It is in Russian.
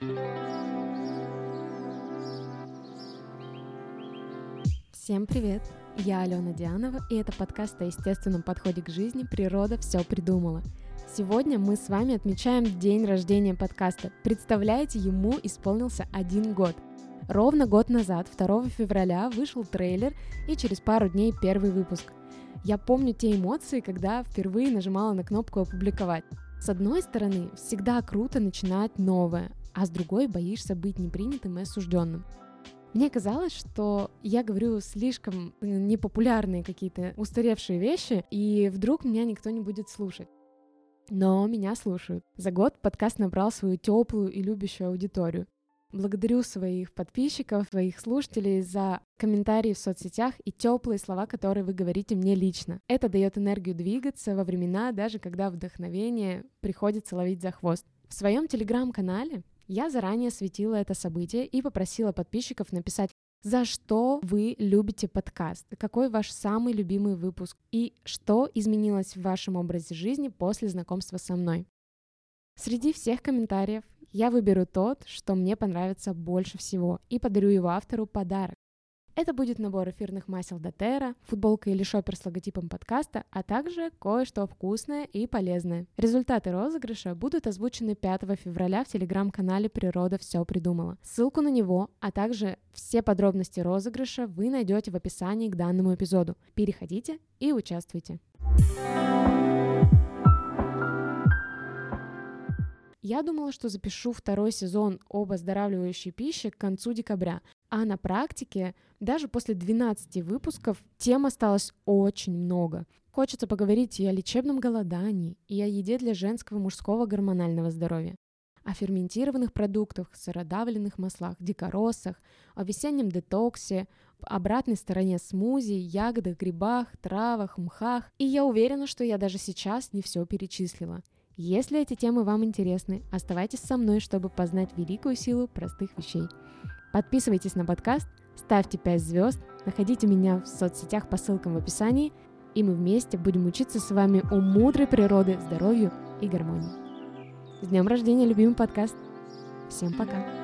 Всем привет! Я Алена Дианова, и это подкаст о естественном подходе к жизни «Природа все придумала». Сегодня мы с вами отмечаем день рождения подкаста. Представляете, ему исполнился один год. Ровно год назад, 2 февраля, вышел трейлер и через пару дней первый выпуск. Я помню те эмоции, когда впервые нажимала на кнопку «Опубликовать». С одной стороны, всегда круто начинать новое, а с другой боишься быть непринятым и осужденным. Мне казалось, что я говорю слишком э, непопулярные какие-то устаревшие вещи, и вдруг меня никто не будет слушать. Но меня слушают. За год подкаст набрал свою теплую и любящую аудиторию. Благодарю своих подписчиков, своих слушателей за комментарии в соцсетях и теплые слова, которые вы говорите мне лично. Это дает энергию двигаться во времена, даже когда вдохновение приходится ловить за хвост. В своем телеграм-канале я заранее светила это событие и попросила подписчиков написать за что вы любите подкаст? Какой ваш самый любимый выпуск? И что изменилось в вашем образе жизни после знакомства со мной? Среди всех комментариев я выберу тот, что мне понравится больше всего, и подарю его автору подарок. Это будет набор эфирных масел Дотера, футболка или шопер с логотипом подкаста, а также кое-что вкусное и полезное. Результаты розыгрыша будут озвучены 5 февраля в телеграм-канале «Природа все придумала». Ссылку на него, а также все подробности розыгрыша вы найдете в описании к данному эпизоду. Переходите и участвуйте. Я думала, что запишу второй сезон об оздоравливающей пище к концу декабря, а на практике даже после 12 выпусков тем осталось очень много. Хочется поговорить и о лечебном голодании, и о еде для женского и мужского гормонального здоровья, о ферментированных продуктах, сыродавленных маслах, дикоросах, о весеннем детоксе, обратной стороне смузи, ягодах, грибах, травах, мхах. И я уверена, что я даже сейчас не все перечислила. Если эти темы вам интересны, оставайтесь со мной, чтобы познать великую силу простых вещей. Подписывайтесь на подкаст, ставьте 5 звезд, находите меня в соцсетях по ссылкам в описании, и мы вместе будем учиться с вами у мудрой природы, здоровью и гармонии. С днем рождения, любимый подкаст! Всем пока!